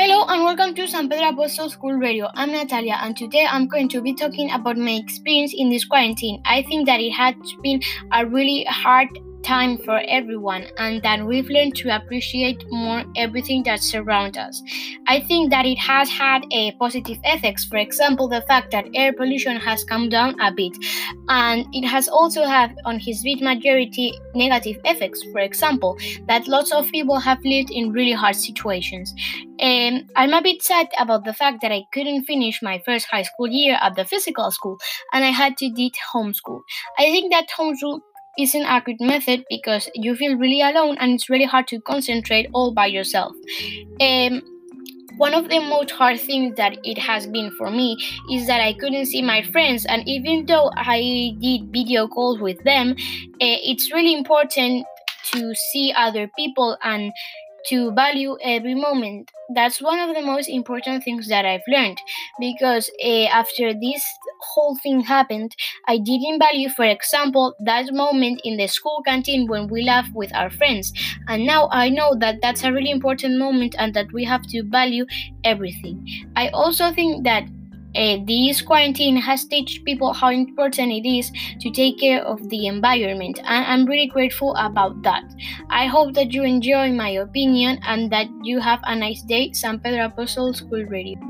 Hello and welcome to San Pedro Apostol School Radio. I'm Natalia and today I'm going to be talking about my experience in this quarantine. I think that it has been a really hard time for everyone and that we've learned to appreciate more everything that surrounds us. I think that it has had a positive effects. For example, the fact that air pollution has come down a bit and it has also had on his big majority negative effects. For example, that lots of people have lived in really hard situations. Um, I'm a bit sad about the fact that I couldn't finish my first high school year at the physical school and I had to do homeschool. I think that homeschool isn't a good method because you feel really alone and it's really hard to concentrate all by yourself. Um, one of the most hard things that it has been for me is that I couldn't see my friends, and even though I did video calls with them, uh, it's really important to see other people and to value every moment. That's one of the most important things that I've learned because uh, after this whole thing happened, I didn't value, for example, that moment in the school canteen when we laughed with our friends. And now I know that that's a really important moment and that we have to value everything. I also think that uh, this quarantine has taught people how important it is to take care of the environment, and I'm really grateful about that. I hope that you enjoy my opinion and that you have a nice day. San Pedro Apostol School Radio.